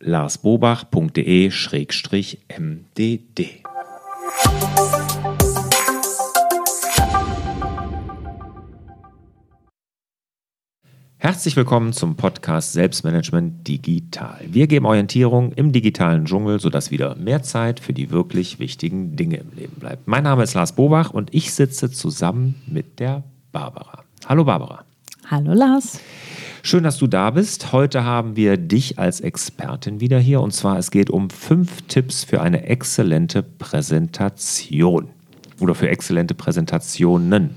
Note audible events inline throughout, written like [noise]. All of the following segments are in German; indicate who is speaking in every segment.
Speaker 1: larsbobach.de-mdd. Herzlich willkommen zum Podcast Selbstmanagement Digital. Wir geben Orientierung im digitalen Dschungel, sodass wieder mehr Zeit für die wirklich wichtigen Dinge im Leben bleibt. Mein Name ist Lars Bobach und ich sitze zusammen mit der Barbara. Hallo Barbara.
Speaker 2: Hallo Lars.
Speaker 1: Schön, dass du da bist. Heute haben wir dich als Expertin wieder hier und zwar es geht um fünf Tipps für eine exzellente Präsentation oder für exzellente Präsentationen.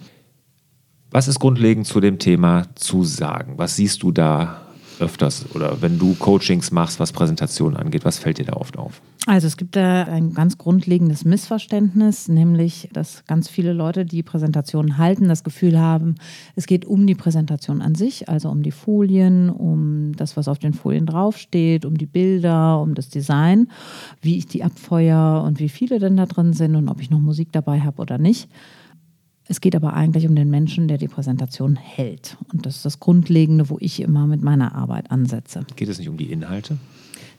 Speaker 1: Was ist grundlegend zu dem Thema zu sagen? Was siehst du da öfters oder wenn du Coachings machst, was Präsentationen angeht, was fällt dir da oft auf?
Speaker 2: Also es gibt da ein ganz grundlegendes Missverständnis, nämlich dass ganz viele Leute, die Präsentationen halten, das Gefühl haben, es geht um die Präsentation an sich, also um die Folien, um das, was auf den Folien draufsteht, um die Bilder, um das Design, wie ich die abfeuer und wie viele denn da drin sind und ob ich noch Musik dabei habe oder nicht. Es geht aber eigentlich um den Menschen, der die Präsentation hält. Und das ist das Grundlegende, wo ich immer mit meiner Arbeit ansetze.
Speaker 1: Geht es nicht um die Inhalte?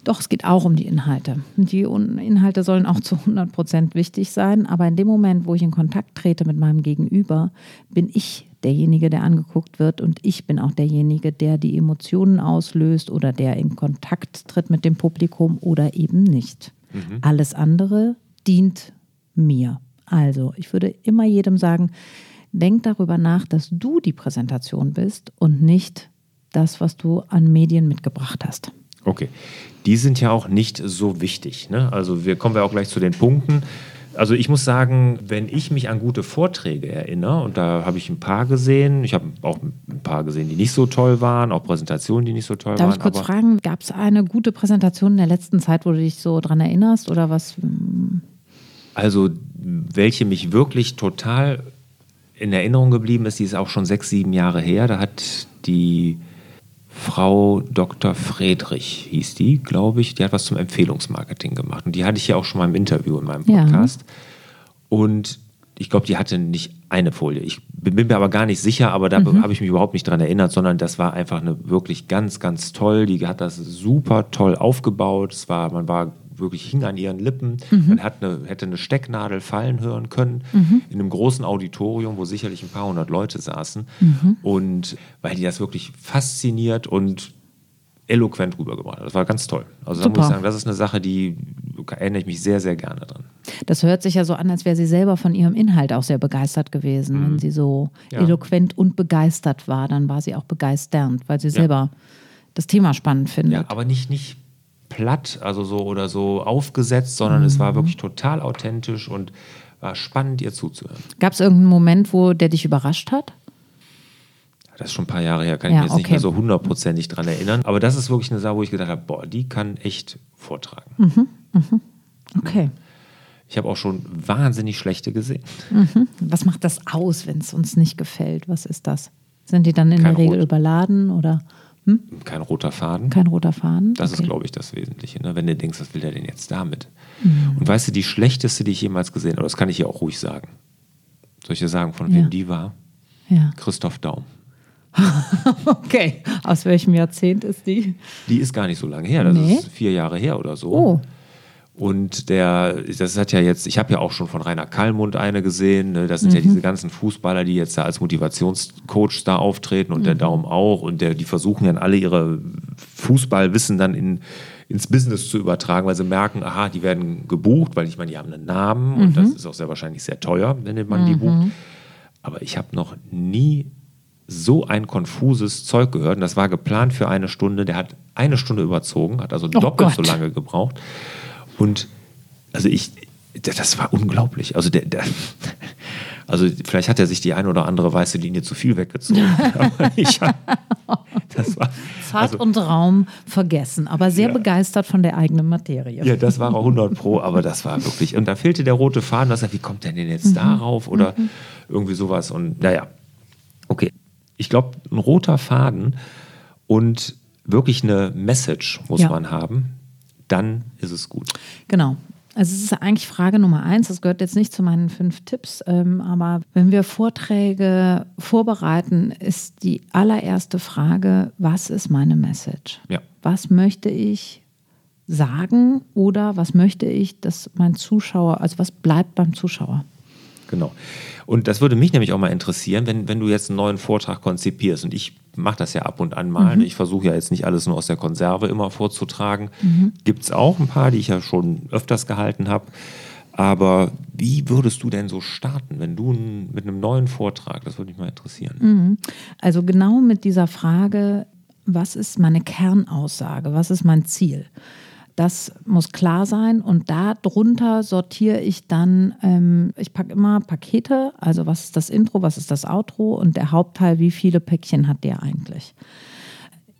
Speaker 2: Doch, es geht auch um die Inhalte. Die Inhalte sollen auch zu 100 Prozent wichtig sein. Aber in dem Moment, wo ich in Kontakt trete mit meinem Gegenüber, bin ich derjenige, der angeguckt wird. Und ich bin auch derjenige, der die Emotionen auslöst oder der in Kontakt tritt mit dem Publikum oder eben nicht. Mhm. Alles andere dient mir. Also, ich würde immer jedem sagen, denk darüber nach, dass du die Präsentation bist und nicht das, was du an Medien mitgebracht hast.
Speaker 1: Okay, die sind ja auch nicht so wichtig. Ne? Also wir kommen ja auch gleich zu den Punkten. Also ich muss sagen, wenn ich mich an gute Vorträge erinnere, und da habe ich ein paar gesehen, ich habe auch ein paar gesehen, die nicht so toll waren, auch Präsentationen, die nicht so toll
Speaker 2: Darf
Speaker 1: waren.
Speaker 2: Darf ich kurz fragen, gab es eine gute Präsentation in der letzten Zeit, wo du dich so dran erinnerst oder was?
Speaker 1: Also welche mich wirklich total in Erinnerung geblieben ist, die ist auch schon sechs, sieben Jahre her. Da hat die Frau Dr. Friedrich, hieß die, glaube ich, die hat was zum Empfehlungsmarketing gemacht. Und die hatte ich ja auch schon mal im Interview in meinem Podcast. Ja. Und ich glaube, die hatte nicht eine Folie. Ich bin mir aber gar nicht sicher, aber da mhm. habe ich mich überhaupt nicht dran erinnert, sondern das war einfach eine wirklich ganz, ganz toll. Die hat das super toll aufgebaut. Es war, man war wirklich hing an ihren Lippen. Mhm. Man hat eine, hätte eine Stecknadel fallen hören können mhm. in einem großen Auditorium, wo sicherlich ein paar hundert Leute saßen. Mhm. Und weil die das wirklich fasziniert und eloquent rübergebracht hat. Das war ganz toll. Also da muss ich sagen, das ist eine Sache, die erinnere ich mich sehr, sehr gerne dran.
Speaker 2: Das hört sich ja so an, als wäre sie selber von ihrem Inhalt auch sehr begeistert gewesen. Mhm. Wenn sie so ja. eloquent und begeistert war, dann war sie auch begeisternd, weil sie ja. selber das Thema spannend findet. Ja,
Speaker 1: aber nicht, nicht platt, also so oder so aufgesetzt, sondern mhm. es war mhm. wirklich total authentisch und war spannend, ihr zuzuhören.
Speaker 2: Gab es irgendeinen Moment, wo der dich überrascht hat?
Speaker 1: Das ist schon ein paar Jahre her, kann ja, ich mich jetzt okay. nicht mehr so hundertprozentig dran erinnern. Aber das ist wirklich eine Sache, wo ich gedacht habe, boah, die kann echt vortragen.
Speaker 2: Mhm. Mhm. Okay.
Speaker 1: Ich habe auch schon wahnsinnig schlechte gesehen.
Speaker 2: Mhm. Was macht das aus, wenn es uns nicht gefällt? Was ist das? Sind die dann in Kein der Regel Rot. überladen oder?
Speaker 1: Hm? Kein roter Faden.
Speaker 2: Kein roter Faden.
Speaker 1: Das okay. ist, glaube ich, das Wesentliche. Ne? Wenn du denkst, was will der denn jetzt damit? Mhm. Und weißt du, die schlechteste, die ich jemals gesehen habe, das kann ich hier auch ruhig sagen. Soll ich dir sagen, von ja. wem die war?
Speaker 2: Ja.
Speaker 1: Christoph Daum. [laughs]
Speaker 2: okay. Aus welchem Jahrzehnt ist die?
Speaker 1: Die ist gar nicht so lange her. Das nee. ist vier Jahre her oder so.
Speaker 2: Oh.
Speaker 1: Und der, das hat ja jetzt, ich habe ja auch schon von Rainer Kallmund eine gesehen. Ne? Das sind mhm. ja diese ganzen Fußballer, die jetzt da als Motivationscoach da auftreten und mhm. der Daumen auch. Und der, die versuchen dann alle ihre Fußballwissen dann in, ins Business zu übertragen, weil sie merken, aha, die werden gebucht, weil ich meine, die haben einen Namen mhm. und das ist auch sehr wahrscheinlich sehr teuer, wenn man die bucht. Mhm. Aber ich habe noch nie so ein konfuses Zeug gehört. Und das war geplant für eine Stunde. Der hat eine Stunde überzogen, hat also oh doppelt Gott. so lange gebraucht. Und also ich, das war unglaublich. Also der, der [laughs] Also vielleicht hat er sich die ein oder andere weiße Linie zu viel weggezogen. [laughs] aber ich,
Speaker 2: das war, Zeit also, und Raum vergessen, aber sehr ja. begeistert von der eigenen Materie.
Speaker 1: Ja, das war er 100 Pro, aber das war wirklich. Und da fehlte der rote Faden. Das, wie kommt der denn jetzt mhm. darauf? Oder mhm. irgendwie sowas. Und naja, okay. Ich glaube, ein roter Faden und wirklich eine Message muss ja. man haben, dann ist es gut.
Speaker 2: Genau. Also es ist eigentlich Frage Nummer eins, das gehört jetzt nicht zu meinen fünf Tipps, ähm, aber wenn wir Vorträge vorbereiten, ist die allererste Frage, was ist meine Message?
Speaker 1: Ja.
Speaker 2: Was möchte ich sagen oder was möchte ich, dass mein Zuschauer, also was bleibt beim Zuschauer?
Speaker 1: Genau. Und das würde mich nämlich auch mal interessieren, wenn, wenn du jetzt einen neuen Vortrag konzipierst. Und ich mache das ja ab und an mal. Mhm. Ich versuche ja jetzt nicht alles nur aus der Konserve immer vorzutragen. Mhm. Gibt es auch ein paar, die ich ja schon öfters gehalten habe. Aber wie würdest du denn so starten, wenn du mit einem neuen Vortrag, das würde mich mal interessieren.
Speaker 2: Mhm. Also genau mit dieser Frage, was ist meine Kernaussage, was ist mein Ziel? Das muss klar sein und darunter sortiere ich dann, ähm, ich packe immer Pakete, also was ist das Intro, was ist das Outro und der Hauptteil, wie viele Päckchen hat der eigentlich.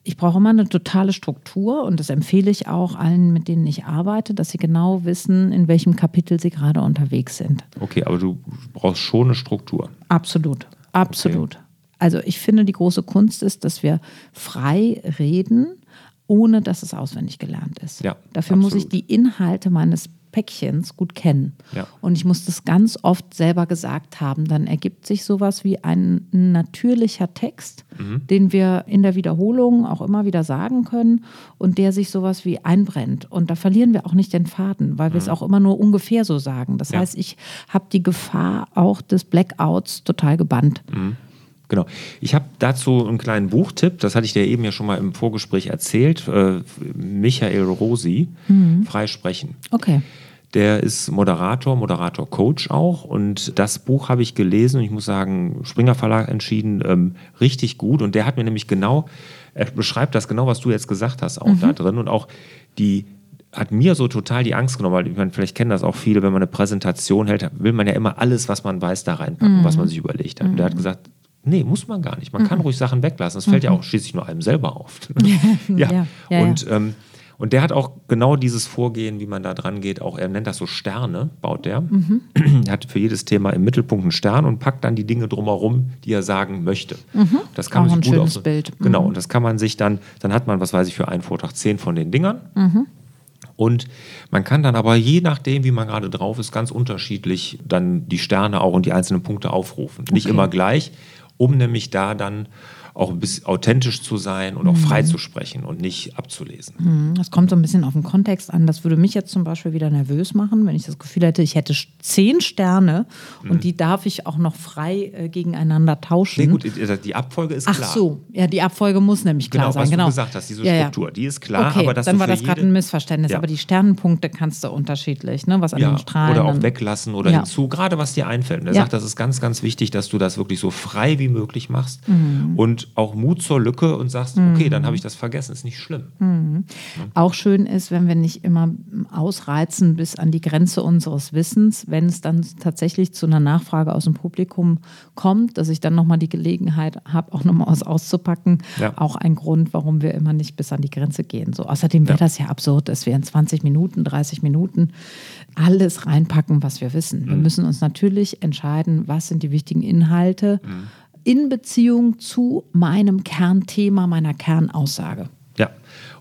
Speaker 2: Ich brauche immer eine totale Struktur und das empfehle ich auch allen, mit denen ich arbeite, dass sie genau wissen, in welchem Kapitel sie gerade unterwegs sind.
Speaker 1: Okay, aber du brauchst schon eine Struktur.
Speaker 2: Absolut, absolut. Okay. Also ich finde, die große Kunst ist, dass wir frei reden ohne dass es auswendig gelernt ist.
Speaker 1: Ja,
Speaker 2: Dafür absolut. muss ich die Inhalte meines Päckchens gut kennen.
Speaker 1: Ja.
Speaker 2: Und ich muss das ganz oft selber gesagt haben. Dann ergibt sich sowas wie ein natürlicher Text, mhm. den wir in der Wiederholung auch immer wieder sagen können und der sich sowas wie einbrennt. Und da verlieren wir auch nicht den Faden, weil wir es mhm. auch immer nur ungefähr so sagen. Das ja. heißt, ich habe die Gefahr auch des Blackouts total gebannt.
Speaker 1: Mhm. Genau. Ich habe dazu einen kleinen Buchtipp, das hatte ich dir eben ja schon mal im Vorgespräch erzählt. Äh, Michael Rosi, mhm. Freisprechen.
Speaker 2: Okay.
Speaker 1: Der ist Moderator, Moderator-Coach auch. Und das Buch habe ich gelesen und ich muss sagen, Springer Verlag entschieden, ähm, richtig gut. Und der hat mir nämlich genau, er beschreibt das genau, was du jetzt gesagt hast, auch mhm. da drin. Und auch die hat mir so total die Angst genommen, weil ich meine, vielleicht kennen das auch viele, wenn man eine Präsentation hält, will man ja immer alles, was man weiß, da reinpacken, mhm. was man sich überlegt hat. Und der hat mhm. gesagt, Nee, muss man gar nicht. Man mhm. kann ruhig Sachen weglassen. Das fällt ja mhm. auch schließlich nur einem selber auf. [laughs] [laughs] ja. ja. ja. Und, ähm, und der hat auch genau dieses Vorgehen, wie man da dran geht. Auch er nennt das so Sterne, baut der. Mhm. Er hat für jedes Thema im Mittelpunkt einen Stern und packt dann die Dinge drumherum, die er sagen möchte.
Speaker 2: Mhm.
Speaker 1: Das kann
Speaker 2: auch
Speaker 1: man
Speaker 2: sich ein gut schönes Bild.
Speaker 1: Genau, mhm. und das kann man sich dann, dann hat man, was weiß ich, für einen Vortrag zehn von den Dingern.
Speaker 2: Mhm.
Speaker 1: Und man kann dann aber je nachdem, wie man gerade drauf ist, ganz unterschiedlich dann die Sterne auch und die einzelnen Punkte aufrufen. Nicht immer gleich, um nämlich da dann auch ein bisschen authentisch zu sein und auch frei mhm. zu sprechen und nicht abzulesen.
Speaker 2: Mhm. Das kommt so ein bisschen auf den Kontext an. Das würde mich jetzt zum Beispiel wieder nervös machen, wenn ich das Gefühl hätte, ich hätte zehn Sterne und mhm. die darf ich auch noch frei äh, gegeneinander tauschen.
Speaker 1: Nee, gut, die Abfolge ist
Speaker 2: Ach
Speaker 1: klar.
Speaker 2: Ach so, ja, die Abfolge muss nämlich klar
Speaker 1: genau,
Speaker 2: sein.
Speaker 1: Was
Speaker 2: genau,
Speaker 1: was du gesagt hast, diese Struktur, ja, ja. die ist klar.
Speaker 2: Okay,
Speaker 1: aber
Speaker 2: dann war das gerade ein Missverständnis. Ja. Aber die Sternenpunkte kannst du unterschiedlich, ne? was an
Speaker 1: ja,
Speaker 2: den Strahlen.
Speaker 1: Oder auch weglassen oder hinzu, gerade was dir einfällt. Und er sagt, das ist ganz, ganz wichtig, dass du das wirklich so frei wie möglich machst mhm. und auch Mut zur Lücke und sagst, mhm. okay, dann habe ich das vergessen, ist nicht schlimm.
Speaker 2: Mhm. Ja. Auch schön ist, wenn wir nicht immer ausreizen bis an die Grenze unseres Wissens, wenn es dann tatsächlich zu einer Nachfrage aus dem Publikum kommt, dass ich dann nochmal die Gelegenheit habe, auch nochmal was auszupacken. Ja. Auch ein Grund, warum wir immer nicht bis an die Grenze gehen. So, außerdem wäre ja. das ja absurd, dass wir in 20 Minuten, 30 Minuten alles reinpacken, was wir wissen. Wir mhm. müssen uns natürlich entscheiden, was sind die wichtigen Inhalte. Mhm in Beziehung zu meinem Kernthema, meiner Kernaussage.
Speaker 1: Ja,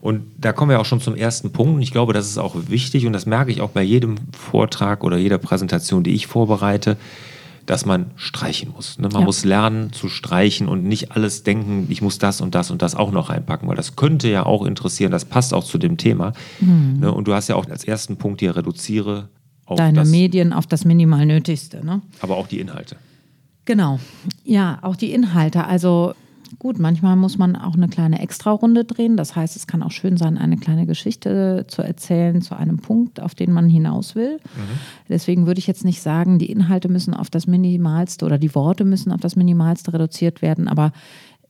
Speaker 1: und da kommen wir auch schon zum ersten Punkt. Und ich glaube, das ist auch wichtig und das merke ich auch bei jedem Vortrag oder jeder Präsentation, die ich vorbereite, dass man streichen muss. Ne? Man ja. muss lernen zu streichen und nicht alles denken, ich muss das und das und das auch noch reinpacken, weil das könnte ja auch interessieren, das passt auch zu dem Thema. Mhm. Ne? Und du hast ja auch als ersten Punkt hier reduziere
Speaker 2: auf deine das, Medien auf das minimal Nötigste. Ne?
Speaker 1: Aber auch die Inhalte.
Speaker 2: Genau. Ja, auch die Inhalte. Also gut, manchmal muss man auch eine kleine Extrarunde drehen. Das heißt, es kann auch schön sein, eine kleine Geschichte zu erzählen zu einem Punkt, auf den man hinaus will. Mhm. Deswegen würde ich jetzt nicht sagen, die Inhalte müssen auf das Minimalste oder die Worte müssen auf das Minimalste reduziert werden. Aber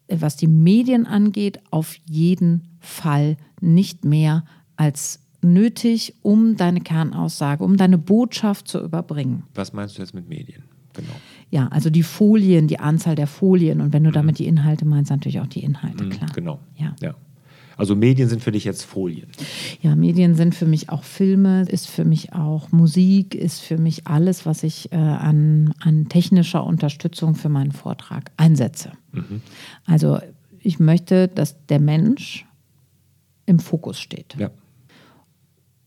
Speaker 2: was die Medien angeht, auf jeden Fall nicht mehr als nötig, um deine Kernaussage, um deine Botschaft zu überbringen.
Speaker 1: Was meinst du jetzt mit Medien? Genau.
Speaker 2: Ja, also die Folien, die Anzahl der Folien und wenn du damit die Inhalte meinst, natürlich auch die Inhalte, klar.
Speaker 1: Genau.
Speaker 2: Ja.
Speaker 1: ja. Also Medien sind für dich jetzt Folien.
Speaker 2: Ja, Medien sind für mich auch Filme, ist für mich auch Musik, ist für mich alles, was ich äh, an, an technischer Unterstützung für meinen Vortrag einsetze.
Speaker 1: Mhm.
Speaker 2: Also ich möchte, dass der Mensch im Fokus steht.
Speaker 1: Ja.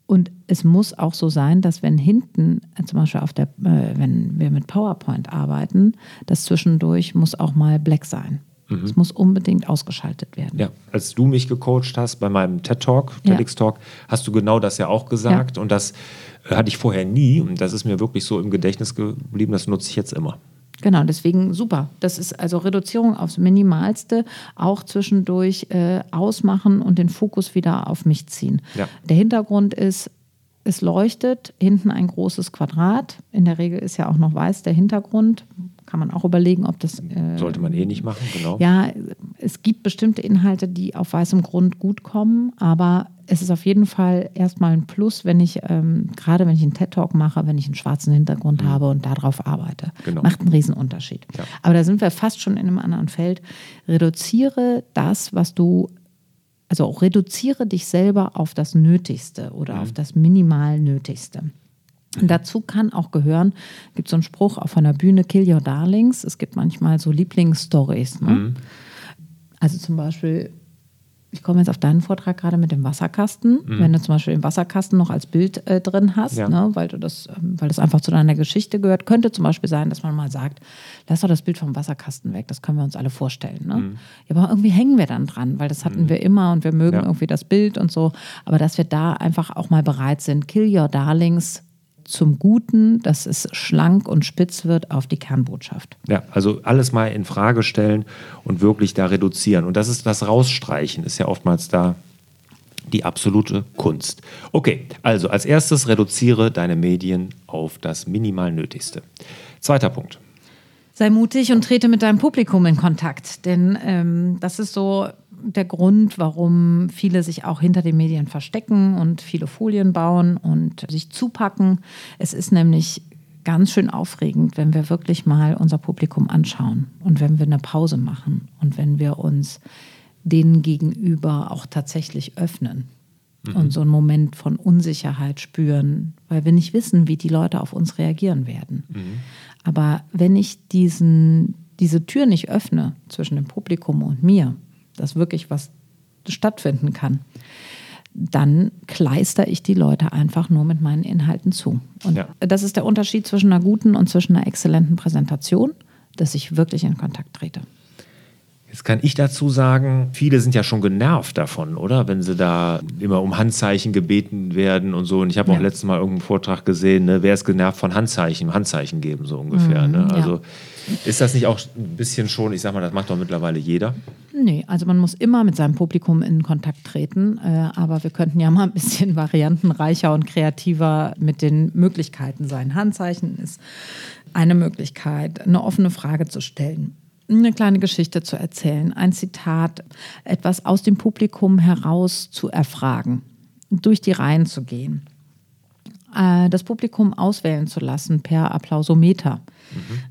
Speaker 2: Und es muss auch so sein, dass wenn hinten, äh, zum Beispiel auf der, äh, wenn wir mit PowerPoint arbeiten, das zwischendurch muss auch mal black sein. Es muss unbedingt ausgeschaltet werden.
Speaker 1: Ja, als du mich gecoacht hast bei meinem TED Talk, TEDx Talk, hast du genau das ja auch gesagt.
Speaker 2: Ja.
Speaker 1: Und das äh, hatte ich vorher nie. Und das ist mir wirklich so im Gedächtnis geblieben. Das nutze ich jetzt immer.
Speaker 2: Genau, deswegen super. Das ist also Reduzierung aufs Minimalste, auch zwischendurch äh, ausmachen und den Fokus wieder auf mich ziehen.
Speaker 1: Ja.
Speaker 2: Der Hintergrund ist, es leuchtet, hinten ein großes Quadrat. In der Regel ist ja auch noch weiß der Hintergrund. Kann man auch überlegen, ob das. Äh,
Speaker 1: Sollte man eh nicht machen, genau.
Speaker 2: Ja, es gibt bestimmte Inhalte, die auf weißem Grund gut kommen, aber es ist auf jeden Fall erstmal ein Plus, wenn ich, ähm, gerade wenn ich einen TED-Talk mache, wenn ich einen schwarzen Hintergrund habe und darauf arbeite.
Speaker 1: Mhm. Genau.
Speaker 2: Macht einen Riesenunterschied.
Speaker 1: Ja.
Speaker 2: Aber da sind wir fast schon in einem anderen Feld. Reduziere das, was du, also reduziere dich selber auf das Nötigste oder
Speaker 1: Mhm.
Speaker 2: auf das minimal Nötigste. Und dazu kann auch gehören, gibt so einen Spruch auf einer Bühne, kill your darlings. Es gibt manchmal so Lieblingsstories. Ne?
Speaker 1: Mhm.
Speaker 2: Also zum Beispiel, ich komme jetzt auf deinen Vortrag gerade mit dem Wasserkasten. Wenn du zum Beispiel den Wasserkasten noch als Bild äh, drin hast,
Speaker 1: Mhm. Ja.
Speaker 2: ne, weil, du das, ähm, weil das einfach zu deiner Geschichte gehört, könnte zum Beispiel sein, dass man mal sagt, lass doch das Bild vom Wasserkasten weg, das können wir uns alle vorstellen. Ne? Ja, aber irgendwie hängen wir dann dran, weil das hatten wir immer und wir mögen
Speaker 1: Ja.
Speaker 2: irgendwie das Bild und so. Aber dass wir da einfach auch mal bereit sind, kill your darlings zum Guten, dass es schlank und spitz wird auf die Kernbotschaft.
Speaker 1: Ja, also alles mal in Frage stellen und wirklich da reduzieren. Und das ist das Rausstreichen, ist ja oftmals da die absolute Kunst. Okay, also als erstes reduziere deine Medien auf das minimal Nötigste. Zweiter Punkt.
Speaker 2: Sei mutig und trete mit deinem Publikum in Kontakt, denn ähm, das ist so der Grund, warum viele sich auch hinter den Medien verstecken und viele Folien bauen und sich zupacken. Es ist nämlich ganz schön aufregend, wenn wir wirklich mal unser Publikum anschauen und wenn wir eine Pause machen und wenn wir uns denen gegenüber auch tatsächlich öffnen und so einen Moment von Unsicherheit spüren, weil wir nicht wissen, wie die Leute auf uns reagieren werden. Aber wenn ich diesen, diese Tür nicht öffne zwischen dem Publikum und mir, dass wirklich was stattfinden kann, dann kleister ich die Leute einfach nur mit meinen Inhalten zu. Und
Speaker 1: Ja.
Speaker 2: das ist der Unterschied zwischen einer guten und zwischen einer exzellenten Präsentation, dass ich wirklich in Kontakt trete.
Speaker 1: Jetzt kann ich dazu sagen, viele sind ja schon genervt davon, oder? Wenn sie da immer um Handzeichen gebeten werden und so. Und ich habe auch
Speaker 2: Ja.
Speaker 1: letztes Mal irgendeinen Vortrag gesehen, ne? wer ist genervt von Handzeichen? Handzeichen geben, so ungefähr. ne?
Speaker 2: Mhm, ja.
Speaker 1: Ist das nicht auch ein bisschen schon, ich sag mal, das macht doch mittlerweile jeder.
Speaker 2: Nee, also man muss immer mit seinem Publikum in Kontakt treten, äh, aber wir könnten ja [laughs] mal ein bisschen variantenreicher und kreativer mit den Möglichkeiten sein. Handzeichen ist eine Möglichkeit, eine offene Frage zu stellen, eine kleine Geschichte zu erzählen, ein Zitat, etwas aus dem Publikum heraus zu erfragen, durch die Reihen zu gehen äh, das Publikum auswählen zu lassen per Applausometer.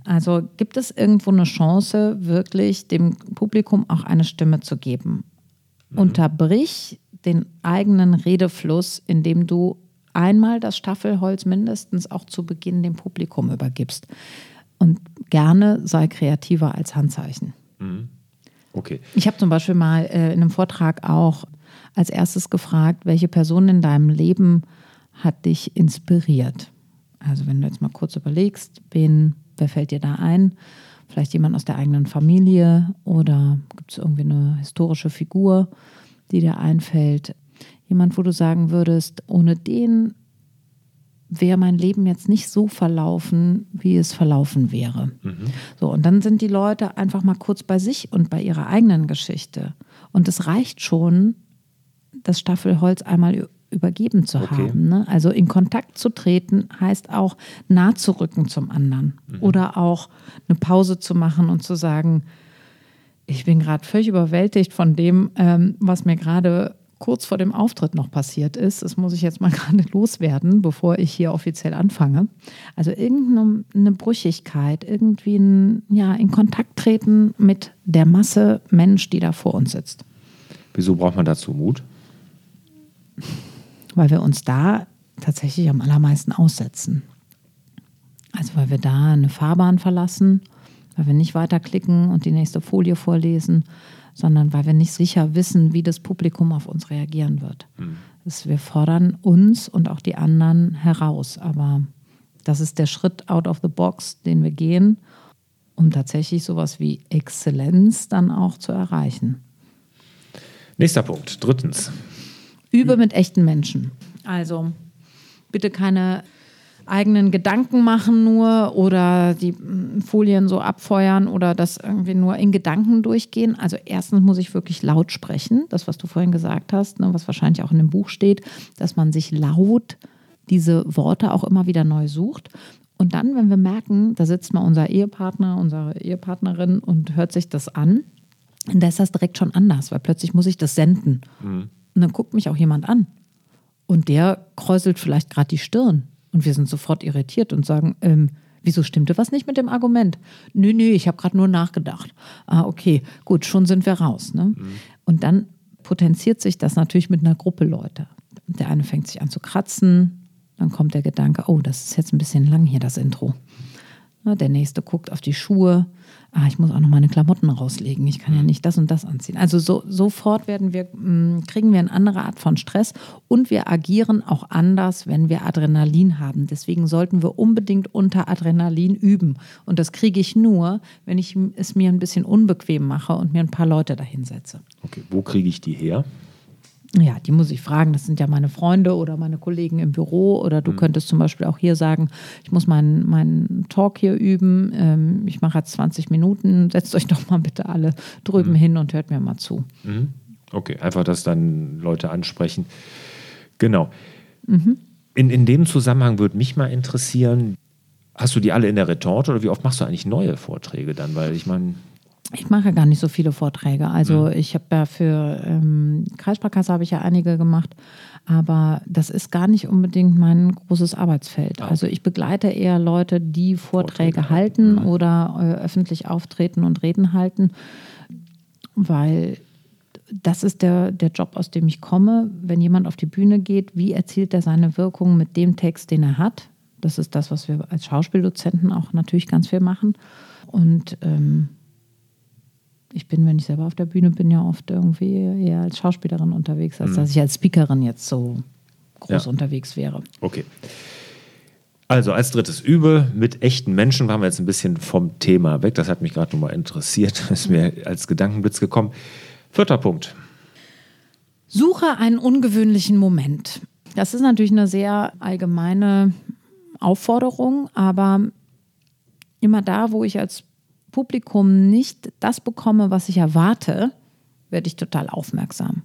Speaker 2: Also gibt es irgendwo eine Chance, wirklich dem Publikum auch eine Stimme zu geben? Unterbrich den eigenen Redefluss, indem du einmal das Staffelholz mindestens auch zu Beginn dem Publikum übergibst. Und gerne sei kreativer als Handzeichen.
Speaker 1: Okay.
Speaker 2: Ich habe zum Beispiel mal äh, in einem Vortrag auch als erstes gefragt, welche Person in deinem Leben hat dich inspiriert? Also wenn du jetzt mal kurz überlegst, wen, wer fällt dir da ein? Vielleicht jemand aus der eigenen Familie oder gibt es irgendwie eine historische Figur, die dir einfällt? Jemand, wo du sagen würdest, ohne den wäre mein Leben jetzt nicht so verlaufen, wie es verlaufen wäre. So, und dann sind die Leute einfach mal kurz bei sich und bei ihrer eigenen Geschichte. Und es reicht schon, das Staffelholz einmal übergeben zu
Speaker 1: Okay.
Speaker 2: haben. Ne? Also in Kontakt zu treten heißt auch nah zu rücken zum anderen. Oder auch eine Pause zu machen und zu sagen, ich bin gerade völlig überwältigt von dem, ähm, was mir gerade kurz vor dem Auftritt noch passiert ist. Das muss ich jetzt mal [laughs] gerade loswerden, bevor ich hier offiziell anfange. Also irgendeine Brüchigkeit, irgendwie ein, ja, in Kontakt treten mit der Masse Mensch, die da vor uns sitzt.
Speaker 1: Wieso braucht man dazu Mut?
Speaker 2: Weil wir uns da tatsächlich am allermeisten aussetzen. Also weil wir da eine Fahrbahn verlassen, weil wir nicht weiterklicken und die nächste Folie vorlesen, sondern weil wir nicht sicher wissen, wie das Publikum auf uns reagieren wird. Mhm. Das, wir fordern uns und auch die anderen heraus. Aber das ist der Schritt out of the box, den wir gehen, um tatsächlich sowas wie Exzellenz dann auch zu erreichen.
Speaker 1: Nächster Punkt, drittens.
Speaker 2: Übe mit echten Menschen. Also bitte keine eigenen Gedanken machen nur oder die mm, Folien so abfeuern oder das irgendwie nur in Gedanken durchgehen. Also erstens muss ich wirklich laut sprechen, das, was du vorhin gesagt hast, ne, was wahrscheinlich auch in dem Buch steht, dass man sich laut diese Worte auch immer wieder neu sucht. Und dann, wenn wir merken, da sitzt mal unser Ehepartner, unsere Ehepartnerin und hört sich das an, dann ist das direkt schon anders, weil plötzlich muss ich das senden. Mhm. Und dann guckt mich auch jemand an. Und der kräuselt vielleicht gerade die Stirn und wir sind sofort irritiert und sagen, ähm, wieso stimmte was nicht mit dem Argument? Nö, nö, ich habe gerade nur nachgedacht. Ah, okay, gut, schon sind wir raus. Ne? Mhm. Und dann potenziert sich das natürlich mit einer Gruppe Leute. Der eine fängt sich an zu kratzen, dann kommt der Gedanke, oh, das ist jetzt ein bisschen lang hier, das Intro. Der nächste guckt auf die Schuhe, ah, ich muss auch noch meine Klamotten rauslegen, ich kann ja mhm. nicht das und das anziehen. Also so, sofort werden wir, mm, kriegen wir eine andere Art von Stress und wir agieren auch anders, wenn wir Adrenalin haben. Deswegen sollten wir unbedingt unter Adrenalin üben. Und das kriege ich nur, wenn ich es mir ein bisschen unbequem mache und mir ein paar Leute dahinsetze.
Speaker 1: Okay, wo kriege ich die her?
Speaker 2: Ja, die muss ich fragen. Das sind ja meine Freunde oder meine Kollegen im Büro. Oder du mhm. könntest zum Beispiel auch hier sagen, ich muss meinen, meinen Talk hier üben. Ähm, ich mache jetzt 20 Minuten. Setzt euch doch mal bitte alle drüben mhm. hin und hört mir mal zu.
Speaker 1: Mhm. Okay, einfach, dass dann Leute ansprechen. Genau. Mhm. In, in dem Zusammenhang würde mich mal interessieren, hast du die alle in der Retorte oder wie oft machst du eigentlich neue Vorträge dann? Weil ich meine,
Speaker 2: ich mache gar nicht so viele Vorträge. Also mhm. ich habe ja für ähm, Kreissparkasse habe ich ja einige gemacht, aber das ist gar nicht unbedingt mein großes Arbeitsfeld. Okay. Also ich begleite eher Leute, die Vorträge, Vorträge halten mhm. oder äh, öffentlich auftreten und Reden halten, weil das ist der, der Job, aus dem ich komme. Wenn jemand auf die Bühne geht, wie erzielt er seine Wirkung mit dem Text, den er hat? Das ist das, was wir als Schauspieldozenten auch natürlich ganz viel machen. Und ähm, ich bin, wenn ich selber auf der Bühne bin, ja oft irgendwie eher als Schauspielerin unterwegs, als mhm. dass ich als Speakerin jetzt so groß ja. unterwegs wäre.
Speaker 1: Okay. Also als drittes Übe mit echten Menschen waren wir jetzt ein bisschen vom Thema weg. Das hat mich gerade nochmal interessiert, [laughs] ist mir als Gedankenblitz gekommen. Vierter Punkt.
Speaker 2: Suche einen ungewöhnlichen Moment. Das ist natürlich eine sehr allgemeine Aufforderung, aber immer da, wo ich als Publikum nicht das bekomme, was ich erwarte, werde ich total aufmerksam.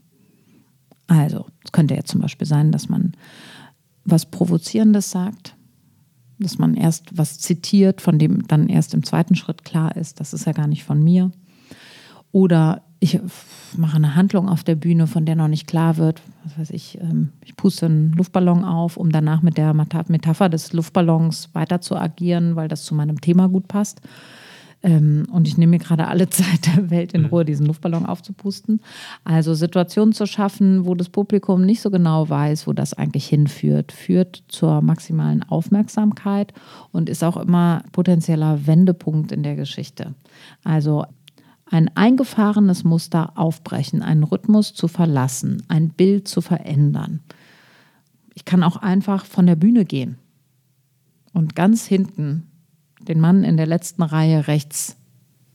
Speaker 2: Also, es könnte ja zum Beispiel sein, dass man was Provozierendes sagt, dass man erst was zitiert, von dem dann erst im zweiten Schritt klar ist, das ist ja gar nicht von mir. Oder ich mache eine Handlung auf der Bühne, von der noch nicht klar wird. Was weiß ich, ähm, ich puste einen Luftballon auf, um danach mit der Metapher des Luftballons weiter zu agieren, weil das zu meinem Thema gut passt. Ähm, und ich nehme mir gerade alle [laughs] Zeit der Welt in mhm. Ruhe, diesen Luftballon aufzupusten. Also Situationen zu schaffen, wo das Publikum nicht so genau weiß, wo das eigentlich hinführt, führt zur maximalen Aufmerksamkeit und ist auch immer potenzieller Wendepunkt in der Geschichte. Also ein eingefahrenes Muster aufbrechen, einen Rhythmus zu verlassen, ein Bild zu verändern. Ich kann auch einfach von der Bühne gehen und ganz hinten den Mann in der letzten Reihe rechts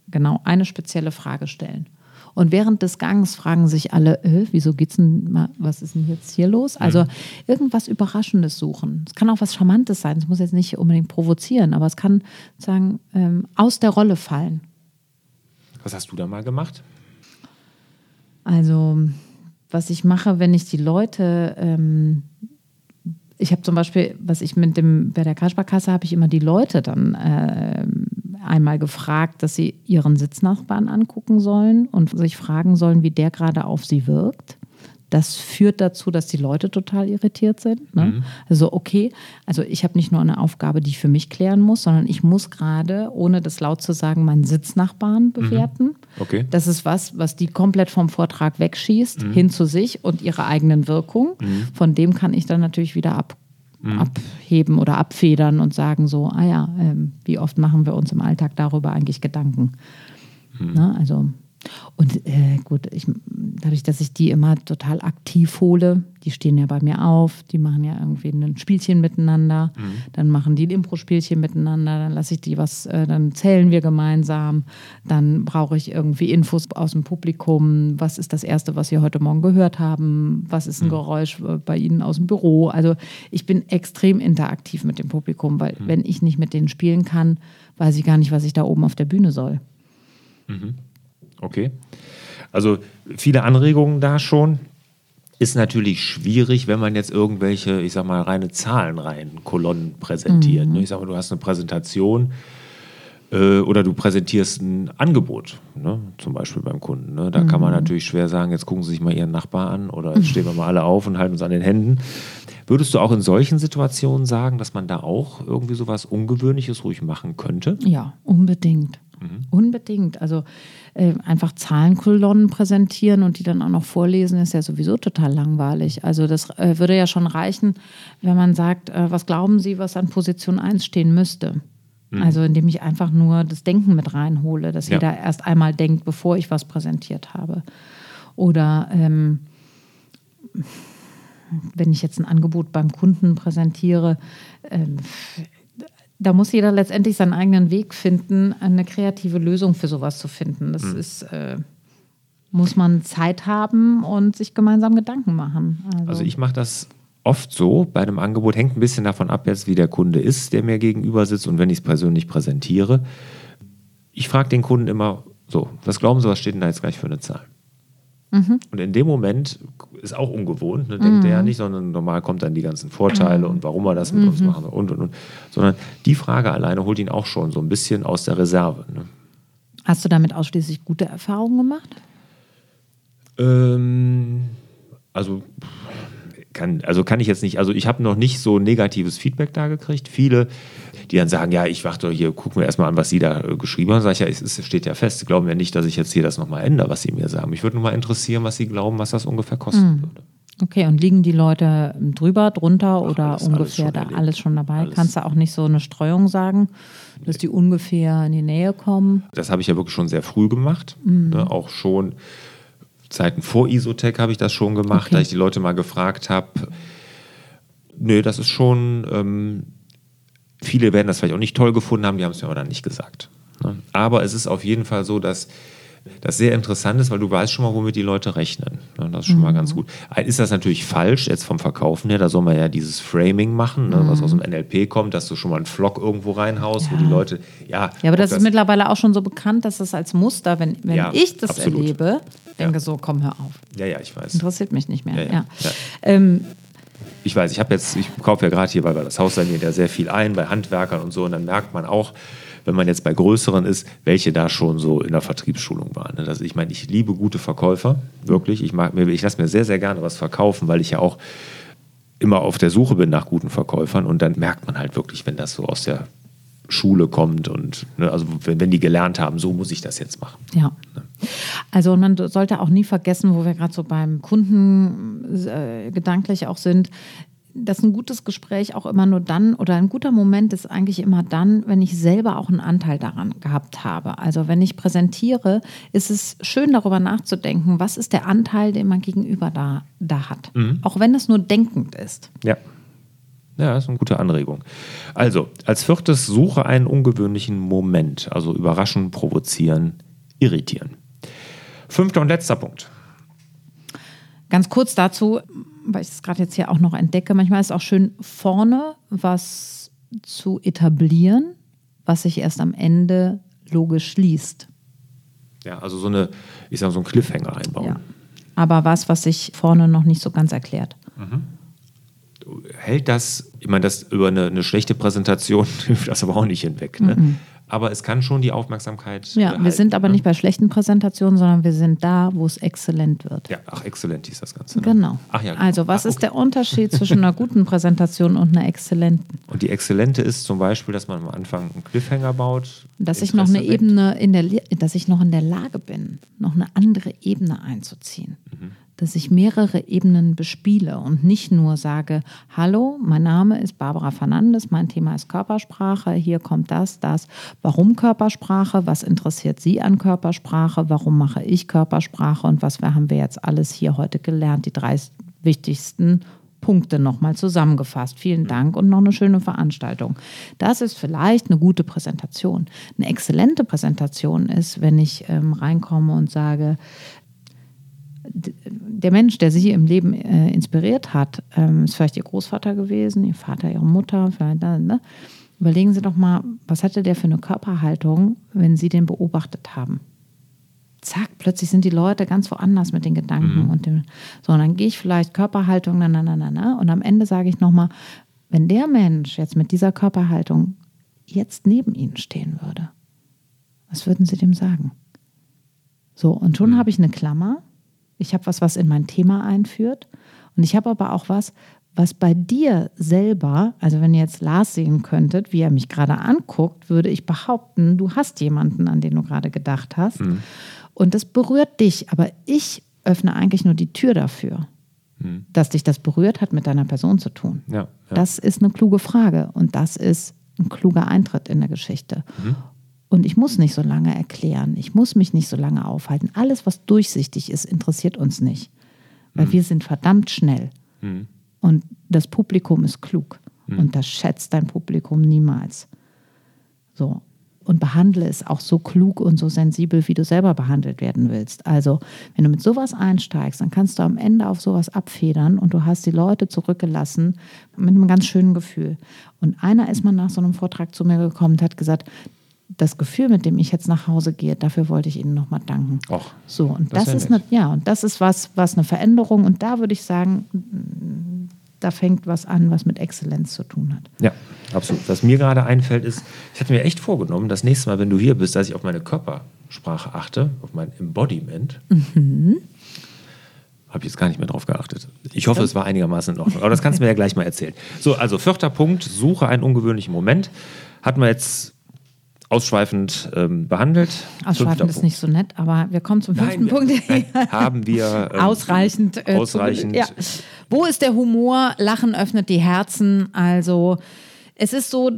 Speaker 2: genau eine spezielle Frage stellen. Und während des Gangs fragen sich alle, äh, wieso geht's denn mal, was ist denn jetzt hier los? Also irgendwas Überraschendes suchen. Es kann auch was Charmantes sein. Es muss jetzt nicht unbedingt provozieren, aber es kann sagen, ähm, aus der Rolle fallen.
Speaker 1: Was hast du da mal gemacht?
Speaker 2: Also, was ich mache, wenn ich die Leute ähm, ich habe zum Beispiel, was ich mit dem, bei der Kasparkasse habe ich immer die Leute dann äh, einmal gefragt, dass sie ihren Sitznachbarn angucken sollen und sich fragen sollen, wie der gerade auf sie wirkt. Das führt dazu, dass die Leute total irritiert sind. Ne? Mhm. Also okay, also ich habe nicht nur eine Aufgabe, die ich für mich klären muss, sondern ich muss gerade, ohne das laut zu sagen, meinen Sitznachbarn mhm. bewerten. Mhm.
Speaker 1: Okay.
Speaker 2: Das ist was, was die komplett vom Vortrag wegschießt, mhm. hin zu sich und ihrer eigenen Wirkung. Mhm. Von dem kann ich dann natürlich wieder ab mhm. abheben oder abfedern und sagen so, ah ja, ähm, wie oft machen wir uns im Alltag darüber eigentlich Gedanken? Na, also und äh, gut, ich, dadurch, dass ich die immer total aktiv hole, die stehen ja bei mir auf, die machen ja irgendwie ein Spielchen miteinander, mhm. dann machen die ein Impro-Spielchen miteinander, dann lasse ich die was, äh, dann zählen wir gemeinsam, dann brauche ich irgendwie Infos aus dem Publikum, was ist das Erste, was Sie heute Morgen gehört haben, was ist ein mhm. Geräusch äh, bei Ihnen aus dem Büro. Also ich bin extrem interaktiv mit dem Publikum, weil mhm. wenn ich nicht mit denen spielen kann, weiß ich gar nicht, was ich da oben auf der Bühne soll.
Speaker 1: Mhm. Okay. Also viele Anregungen da schon. Ist natürlich schwierig, wenn man jetzt irgendwelche, ich sag mal, reine Zahlenreihen, Kolonnen präsentiert. Mhm. Ne? Ich sag mal, du hast eine Präsentation äh, oder du präsentierst ein Angebot, ne? zum Beispiel beim Kunden. Ne? Da mhm. kann man mhm. natürlich schwer sagen, jetzt gucken Sie sich mal Ihren Nachbar an oder [laughs] jetzt stehen wir mal alle auf und halten uns an den Händen. Würdest du auch in solchen Situationen sagen, dass man da auch irgendwie so was Ungewöhnliches ruhig machen könnte?
Speaker 2: Ja, unbedingt. Mhm. Unbedingt. Also äh, einfach Zahlenkolonnen präsentieren und die dann auch noch vorlesen, ist ja sowieso total langweilig. Also das äh, würde ja schon reichen, wenn man sagt, äh, was glauben Sie, was an Position 1 stehen müsste. Mhm. Also indem ich einfach nur das Denken mit reinhole, dass ja. jeder erst einmal denkt, bevor ich was präsentiert habe. Oder ähm, wenn ich jetzt ein Angebot beim Kunden präsentiere, ähm, da muss jeder letztendlich seinen eigenen Weg finden, eine kreative Lösung für sowas zu finden. Das mhm. ist, äh, muss man Zeit haben und sich gemeinsam Gedanken machen.
Speaker 1: Also, also ich mache das oft so bei einem Angebot, hängt ein bisschen davon ab, jetzt, wie der Kunde ist, der mir gegenüber sitzt und wenn ich es persönlich präsentiere. Ich frage den Kunden immer so, was glauben Sie, was steht denn da jetzt gleich für eine Zahl? Mhm. Und in dem Moment ist auch ungewohnt, ne, denkt mhm. er ja nicht, sondern normal kommt dann die ganzen Vorteile mhm. und warum er das mit uns mhm. machen und und und. Sondern die Frage alleine holt ihn auch schon so ein bisschen aus der Reserve. Ne?
Speaker 2: Hast du damit ausschließlich gute Erfahrungen gemacht?
Speaker 1: Ähm, also kann, also kann ich jetzt nicht, also ich habe noch nicht so negatives Feedback da gekriegt. Viele, die dann sagen, ja, ich warte hier, gucken wir erstmal an, was Sie da äh, geschrieben haben. Sag ich ja, es, es steht ja fest. Sie glauben ja nicht, dass ich jetzt hier das nochmal ändere, was Sie mir sagen. Mich würde nur mal interessieren, was Sie glauben, was das ungefähr kosten mhm. würde.
Speaker 2: Okay, und liegen die Leute drüber, drunter Ach, oder alles, ungefähr alles da erlebt. alles schon dabei? Alles. Kannst du auch nicht so eine Streuung sagen, dass die ungefähr in die Nähe kommen?
Speaker 1: Das habe ich ja wirklich schon sehr früh gemacht. Mhm. Ne, auch schon Zeiten vor Isotech habe ich das schon gemacht, okay. da ich die Leute mal gefragt habe. Nö, das ist schon, ähm, viele werden das vielleicht auch nicht toll gefunden haben, die haben es mir aber dann nicht gesagt. Ne? Aber es ist auf jeden Fall so, dass das sehr interessant ist, weil du weißt schon mal, womit die Leute rechnen. Ne? Das ist schon mhm. mal ganz gut. Ist das natürlich falsch, jetzt vom Verkaufen her, da soll man ja dieses Framing machen, ne? was aus dem NLP kommt, dass du schon mal einen Flock irgendwo reinhaust, ja. wo die Leute, ja.
Speaker 2: Ja, aber das, das, ist mittlerweile auch schon so bekannt, dass das als Muster, wenn, wenn ja, ich das absolut. erlebe, denke ja. so, komm, hör auf.
Speaker 1: Ja, ja, ich weiß.
Speaker 2: Interessiert mich nicht mehr. Ja, ähm,
Speaker 1: ich weiß, ich habe jetzt, ich kaufe ja gerade hier, weil wir das Haus sanieren ja sehr viel ein bei Handwerkern und so, und dann merkt man auch, wenn man jetzt bei größeren ist, welche da schon so in der Vertriebsschulung waren. Also ich meine, ich liebe gute Verkäufer, wirklich. Ich, mag mir, ich lasse mir sehr, sehr gerne was verkaufen, weil ich ja auch immer auf der Suche bin nach guten Verkäufern und dann merkt man halt wirklich, wenn das so aus der Schule kommt und ne, also wenn, wenn die gelernt haben, so muss ich das jetzt machen.
Speaker 2: Ja. Ne? Also man sollte auch nie vergessen, wo wir gerade so beim Kunden äh, gedanklich auch sind, dass ein gutes Gespräch auch immer nur dann oder ein guter Moment ist eigentlich immer dann, wenn ich selber auch einen Anteil daran gehabt habe. Also wenn ich präsentiere, ist es schön darüber nachzudenken, was ist der Anteil, den man gegenüber da, da hat. Mhm. Auch wenn es nur denkend ist.
Speaker 1: Ja. Ja, das ist eine gute Anregung. Also, als viertes suche einen ungewöhnlichen Moment. Also überraschen, provozieren, irritieren. Fünfter und letzter Punkt.
Speaker 2: Ganz kurz dazu, weil ich es gerade jetzt hier auch noch entdecke, manchmal ist es auch schön, vorne was zu etablieren, was sich erst am Ende logisch schließt.
Speaker 1: Ja, also so eine, ich sage so einen Cliffhanger einbauen. Ja.
Speaker 2: Aber was, was sich vorne noch nicht so ganz erklärt.
Speaker 1: Mhm. hält das, ich meine, das über eine, eine schlechte Präsentation [laughs] hilft das aber auch nicht hinweg. Ne? Mhm aber es kann schon die Aufmerksamkeit.
Speaker 2: Ja, behalten, wir sind aber ne? nicht bei schlechten Präsentationen, sondern wir sind da, wo es exzellent wird.
Speaker 1: Ja, ach, exzellent ist das Ganze.
Speaker 2: Ne? Genau. Ach, ja, genau. Also, was ach, okay. ist der Unterschied zwischen einer guten Präsentation und einer exzellenten?
Speaker 1: Und die exzellente ist zum Beispiel, dass man am Anfang einen Cliffhanger baut.
Speaker 2: Dass ich noch eine weckt. Ebene in der, dass ich noch in der Lage bin, noch eine andere Ebene einzuziehen. Mhm dass ich mehrere Ebenen bespiele und nicht nur sage, hallo, mein Name ist Barbara Fernandes, mein Thema ist Körpersprache, hier kommt das, das. Warum Körpersprache? Was interessiert Sie an Körpersprache? Warum mache ich Körpersprache? Und was haben wir jetzt alles hier heute gelernt? Die drei wichtigsten Punkte nochmal zusammengefasst. Vielen Dank und noch eine schöne Veranstaltung. Das ist vielleicht eine gute Präsentation. Eine exzellente Präsentation ist, wenn ich ähm, reinkomme und sage, der Mensch, der Sie im Leben äh, inspiriert hat, ähm, ist vielleicht Ihr Großvater gewesen, Ihr Vater, Ihre Mutter, vielleicht, ne? Überlegen Sie doch mal, was hatte der für eine Körperhaltung, wenn Sie den beobachtet haben? Zack, plötzlich sind die Leute ganz woanders mit den Gedanken mhm. und dem, so, und dann gehe ich vielleicht Körperhaltung, na, na, na, na, na, und am Ende sage ich nochmal, wenn der Mensch jetzt mit dieser Körperhaltung jetzt neben Ihnen stehen würde, was würden Sie dem sagen? So, und schon mhm. habe ich eine Klammer, ich habe was, was in mein Thema einführt. Und ich habe aber auch was, was bei dir selber, also wenn ihr jetzt Lars sehen könntet, wie er mich gerade anguckt, würde ich behaupten, du hast jemanden, an den du gerade gedacht hast. Mhm. Und das berührt dich, aber ich öffne eigentlich nur die Tür dafür. Mhm. Dass dich das berührt, hat mit deiner Person zu tun. Ja, ja. Das ist eine kluge Frage und das ist ein kluger Eintritt in der Geschichte. Mhm. Und ich muss nicht so lange erklären, ich muss mich nicht so lange aufhalten. Alles, was durchsichtig ist, interessiert uns nicht. Weil mhm. wir sind verdammt schnell. Mhm. Und das Publikum ist klug. Mhm. Und das schätzt dein Publikum niemals. So. Und behandle es auch so klug und so sensibel, wie du selber behandelt werden willst. Also, wenn du mit sowas einsteigst, dann kannst du am Ende auf sowas abfedern und du hast die Leute zurückgelassen mit einem ganz schönen Gefühl. Und einer ist mal nach so einem Vortrag zu mir gekommen und hat gesagt, das Gefühl, mit dem ich jetzt nach Hause gehe, dafür wollte ich Ihnen nochmal danken.
Speaker 1: Och,
Speaker 2: so, und das, das ist eine, ja, und das ist was, was eine Veränderung. Und da würde ich sagen, da fängt was an, was mit Exzellenz zu tun hat.
Speaker 1: Ja, absolut. Was mir gerade einfällt, ist, ich hatte mir echt vorgenommen, das nächste Mal, wenn du hier bist, dass ich auf meine Körpersprache achte, auf mein Embodiment. Mhm. Habe ich jetzt gar nicht mehr drauf geachtet. Ich hoffe, es war einigermaßen in Ordnung. Aber das kannst du mir ja gleich mal erzählen. So, also vierter Punkt, suche einen ungewöhnlichen Moment. Hatten wir jetzt ausschweifend ähm, behandelt.
Speaker 2: Ausschweifend ist nicht so nett, aber wir kommen zum fünften nein, Punkt. [laughs]
Speaker 1: Nein, haben wir
Speaker 2: ähm, ausreichend. Äh,
Speaker 1: ausreichend. Ja.
Speaker 2: Wo ist der Humor? Lachen öffnet die Herzen. Also es ist so,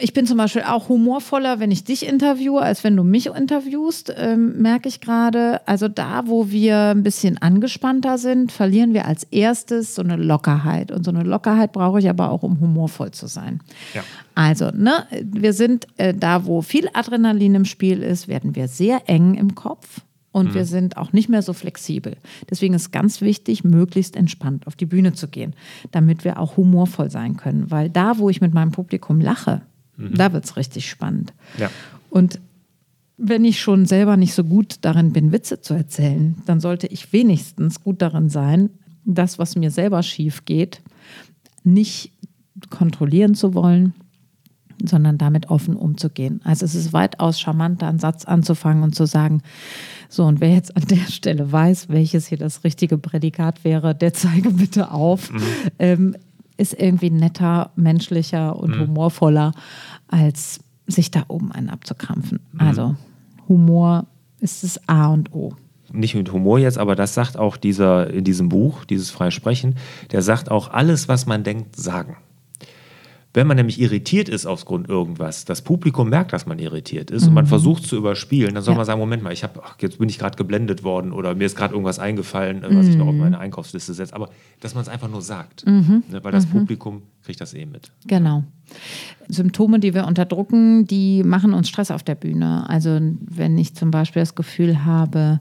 Speaker 2: ich bin zum Beispiel auch humorvoller, wenn ich dich interviewe, als wenn du mich interviewst, ähm, merke ich gerade. Also da, wo wir ein bisschen angespannter sind, verlieren wir als erstes so eine Lockerheit. Und so eine Lockerheit brauche ich aber auch, um humorvoll zu sein. Ja. Also, ne, wir sind äh, da, wo viel Adrenalin im Spiel ist, werden wir sehr eng im Kopf. Und mhm. wir sind auch nicht mehr so flexibel. Deswegen ist ganz wichtig, möglichst entspannt auf die Bühne zu gehen, damit wir auch humorvoll sein können. Weil da, wo ich mit meinem Publikum lache, Mhm. Da wird es richtig spannend.
Speaker 1: Ja.
Speaker 2: Und wenn ich schon selber nicht so gut darin bin, Witze zu erzählen, dann sollte ich wenigstens gut darin sein, das, was mir selber schief geht, nicht kontrollieren zu wollen, sondern damit offen umzugehen. Also es ist weitaus charmanter, einen Satz anzufangen und zu sagen, so, und wer jetzt an der Stelle weiß, welches hier das richtige Prädikat wäre, der zeige bitte auf. Mhm. Ähm, ist irgendwie netter, menschlicher und mhm. humorvoller, als sich da oben einen abzukrampfen. Mhm. Also Humor ist das A und O.
Speaker 1: Nicht mit Humor jetzt, aber das sagt auch dieser in diesem Buch, dieses Freisprechen, der sagt auch alles, was man denkt, sagen. Wenn man nämlich irritiert ist aufgrund irgendwas, das Publikum merkt, dass man irritiert ist mhm. und man mhm. versucht zu überspielen, dann soll ja. man sagen, Moment mal, ich habe, jetzt bin ich gerade geblendet worden oder mir ist gerade irgendwas eingefallen, was mhm. ich noch auf mhm. meine Einkaufsliste setze. Aber dass man es einfach nur sagt, mhm. ne, weil das mhm. Publikum kriegt das eh mit.
Speaker 2: Genau. Symptome, die wir unterdrücken, die machen uns Stress auf der Bühne. Also wenn ich zum Beispiel das Gefühl habe,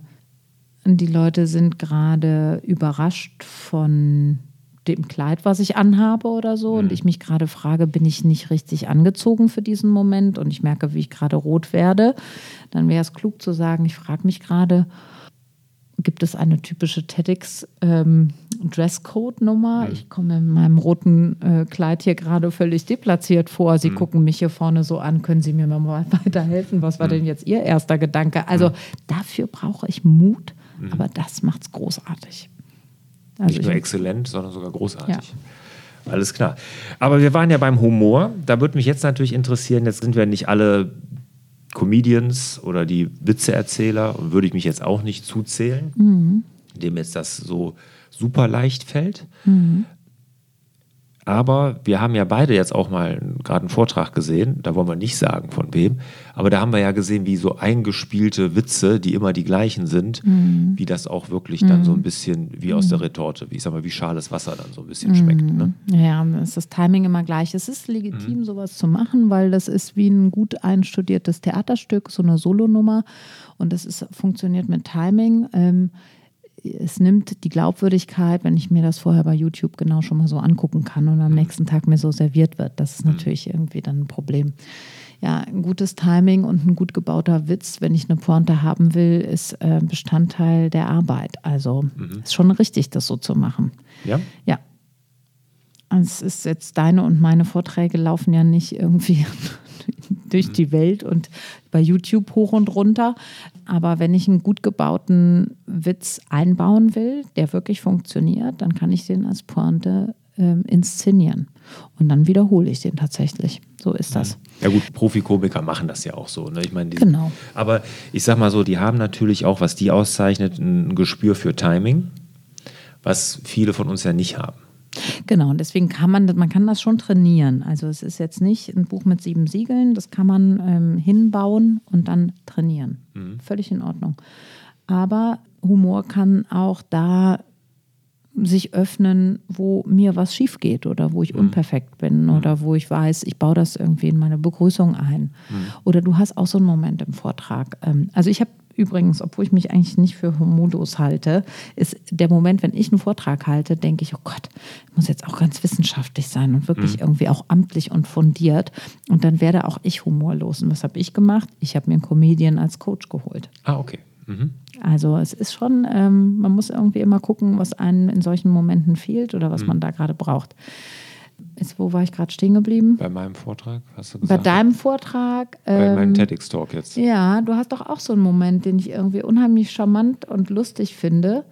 Speaker 2: die Leute sind gerade überrascht von dem Kleid, was ich anhabe oder so. Mhm. Und ich mich gerade frage, bin ich nicht richtig angezogen für diesen Moment? Und ich merke, wie ich gerade rot werde. Dann wäre es klug zu sagen, ich frage mich gerade, gibt es eine typische TEDx, ähm, Dresscode-Nummer. Ich komme in meinem roten äh, Kleid hier gerade völlig deplatziert vor. Sie gucken mich hier vorne so an. Können Sie mir mal [laughs] weiterhelfen? Was war denn jetzt Ihr erster Gedanke? Also dafür brauche ich Mut, aber das macht es großartig. Also
Speaker 1: Nicht nur exzellent, sondern sogar großartig. Alles klar. Aber wir waren ja beim Humor. Da würde mich jetzt natürlich interessieren, jetzt sind wir nicht alle Comedians oder die Witzeerzähler und würde ich mich jetzt auch nicht zuzählen, dem jetzt das so super leicht fällt. Aber wir haben ja beide jetzt auch mal gerade einen Vortrag gesehen, da wollen wir nicht sagen von wem, aber da haben wir ja gesehen, wie so eingespielte Witze, die immer die gleichen sind, wie das auch wirklich dann so ein bisschen wie aus der Retorte, wie ich sag mal, wie schales Wasser dann so ein bisschen schmeckt. Ne?
Speaker 2: Ja, dann ist das Timing immer gleich. Es ist legitim, sowas zu machen, weil das ist wie ein gut einstudiertes Theaterstück, so eine Solonummer. Und das ist, funktioniert mit Timing. Ähm, es nimmt die Glaubwürdigkeit, wenn ich mir das vorher bei YouTube genau schon mal so angucken kann und am nächsten Tag mir so serviert wird. Das ist natürlich irgendwie dann ein Problem. Ja, ein gutes Timing und ein gut gebauter Witz, wenn ich eine Pointe haben will, ist äh, Bestandteil der Arbeit. Also ist schon richtig, das so zu machen.
Speaker 1: Ja?
Speaker 2: Ja. Es ist jetzt deine und meine Vorträge laufen ja nicht irgendwie [laughs] durch die Welt und bei YouTube hoch und runter. Aber wenn ich einen gut gebauten Witz einbauen will, der wirklich funktioniert, dann kann ich den als Pointe ähm, inszenieren. Und dann wiederhole ich den tatsächlich. So ist das.
Speaker 1: Ja gut, Profikomiker machen das ja auch so. Ne? Ich meine,
Speaker 2: Genau.
Speaker 1: Aber ich sag mal so, die haben natürlich auch, was die auszeichnet, ein Gespür für Timing, was viele von uns ja nicht haben.
Speaker 2: Genau, und deswegen kann man, man kann das schon trainieren. Also es ist jetzt nicht ein Buch mit sieben Siegeln, das kann man ähm, hinbauen und dann trainieren. Völlig in Ordnung. Aber Humor kann auch da sich öffnen, wo mir was schief geht oder wo ich unperfekt bin oder wo ich weiß, ich baue das irgendwie in meine Begrüßung ein. Oder du hast auch so einen Moment im Vortrag. Ähm, Also ich habe übrigens, obwohl ich mich eigentlich nicht für homodos halte, ist der Moment, wenn ich einen Vortrag halte, denke ich, oh Gott, muss jetzt auch ganz wissenschaftlich sein und wirklich irgendwie auch amtlich und fundiert. Und dann werde auch ich humorlos. Und was habe ich gemacht? Ich habe mir einen Comedian als Coach geholt.
Speaker 1: Ah, okay. Mhm.
Speaker 2: Also es ist schon, ähm, man muss irgendwie immer gucken, was einem in solchen Momenten fehlt oder was man da gerade braucht. Jetzt, wo war ich gerade stehen geblieben?
Speaker 1: Bei meinem Vortrag hast du
Speaker 2: Bei
Speaker 1: gesagt.
Speaker 2: deinem Vortrag.
Speaker 1: bei meinem
Speaker 2: Ähm,
Speaker 1: TEDx-Talk jetzt.
Speaker 2: ja, du hast doch auch so einen Moment, den ich irgendwie unheimlich charmant und lustig finde,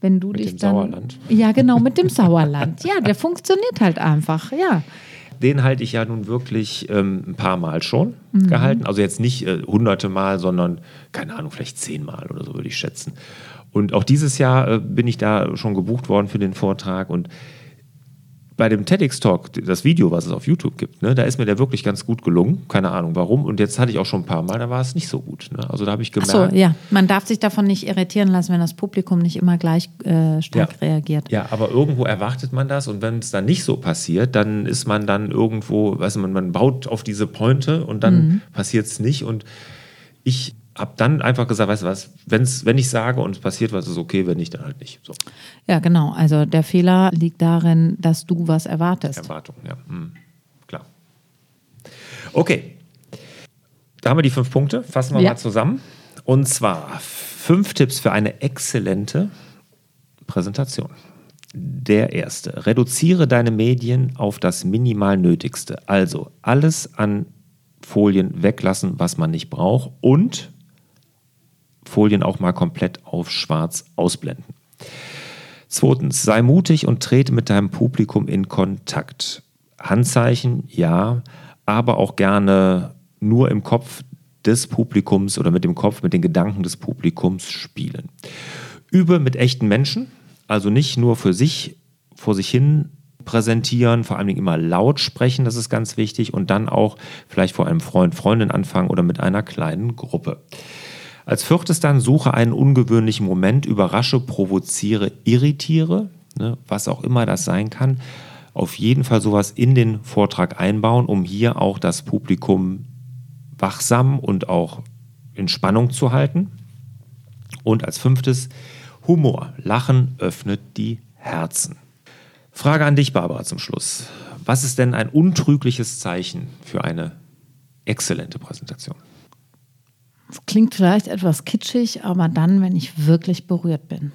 Speaker 2: wenn du
Speaker 1: Mit
Speaker 2: dich
Speaker 1: dem
Speaker 2: dann.
Speaker 1: Sauerland?
Speaker 2: Ja, genau, mit dem Sauerland. Ja, der funktioniert halt einfach, ja.
Speaker 1: Den halte ich ja nun wirklich ähm, ein paar Mal schon
Speaker 2: Mhm.
Speaker 1: gehalten. Also jetzt nicht äh, hunderte Mal, sondern, keine Ahnung, vielleicht zehnmal oder so würde ich schätzen. Und auch dieses Jahr äh, bin ich da schon gebucht worden für den Vortrag. Und bei dem TEDx-Talk, das Video, was es auf YouTube gibt, ne, da ist mir der wirklich ganz gut gelungen. Keine Ahnung warum. Und jetzt hatte ich auch schon ein paar Mal, da war es nicht so gut. Ne? Also da habe ich
Speaker 2: Ach
Speaker 1: gemerkt.
Speaker 2: so, ja. Man darf sich davon nicht irritieren lassen, wenn das Publikum nicht immer gleich äh, stark
Speaker 1: Ja.
Speaker 2: reagiert.
Speaker 1: Ja, aber irgendwo erwartet man das und wenn es dann nicht so passiert, dann ist man dann irgendwo, weißt du, man, man baut auf diese Pointe und dann
Speaker 2: Mhm.
Speaker 1: passiert es nicht. Und ich habe dann einfach gesagt, weißt du was, wenn's, wenn ich sage und es passiert was, ist okay, wenn nicht, dann halt nicht. So,
Speaker 2: Ja, genau. Also der Fehler liegt darin, dass du was erwartest.
Speaker 1: Erwartung, ja. Hm. Klar. Okay. Da haben wir die fünf Punkte. Fassen wir
Speaker 2: Ja.
Speaker 1: mal zusammen. Und zwar fünf Tipps für eine exzellente Präsentation. Der erste. Reduziere deine Medien auf das minimal Nötigste. Also alles an Folien weglassen, was man nicht braucht und Folien auch mal komplett auf schwarz ausblenden. Zweitens, sei mutig und trete mit deinem Publikum in Kontakt. Handzeichen, ja, aber auch gerne nur im Kopf des Publikums oder mit dem Kopf, mit den Gedanken des Publikums spielen. Übe mit echten Menschen, also nicht nur für sich, vor sich hin präsentieren, vor allen Dingen immer laut sprechen, das ist ganz wichtig, und dann auch vielleicht vor einem Freund, Freundin anfangen oder mit einer kleinen Gruppe. Als viertes dann suche einen ungewöhnlichen Moment, überrasche, provoziere, irritiere, ne, was auch immer das sein kann. Auf jeden Fall sowas in den Vortrag einbauen, um hier auch das Publikum wachsam und auch in Spannung zu halten. Und als fünftes Humor. Lachen öffnet die Herzen. Frage an dich, Barbara, zum Schluss. Was ist denn ein untrügliches Zeichen für eine exzellente Präsentation?
Speaker 2: Das klingt vielleicht etwas kitschig, aber dann, wenn ich wirklich berührt bin.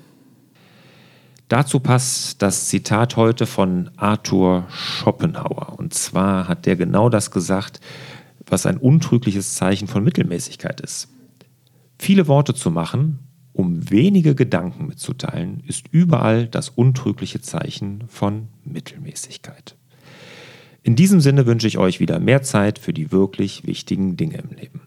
Speaker 1: Dazu passt das Zitat heute von Arthur Schopenhauer. Und zwar hat der genau das gesagt, was ein untrügliches Zeichen von Mittelmäßigkeit ist. Viele Worte zu machen, um wenige Gedanken mitzuteilen, ist überall das untrügliche Zeichen von Mittelmäßigkeit. In diesem Sinne wünsche ich euch wieder mehr Zeit für die wirklich wichtigen Dinge im Leben.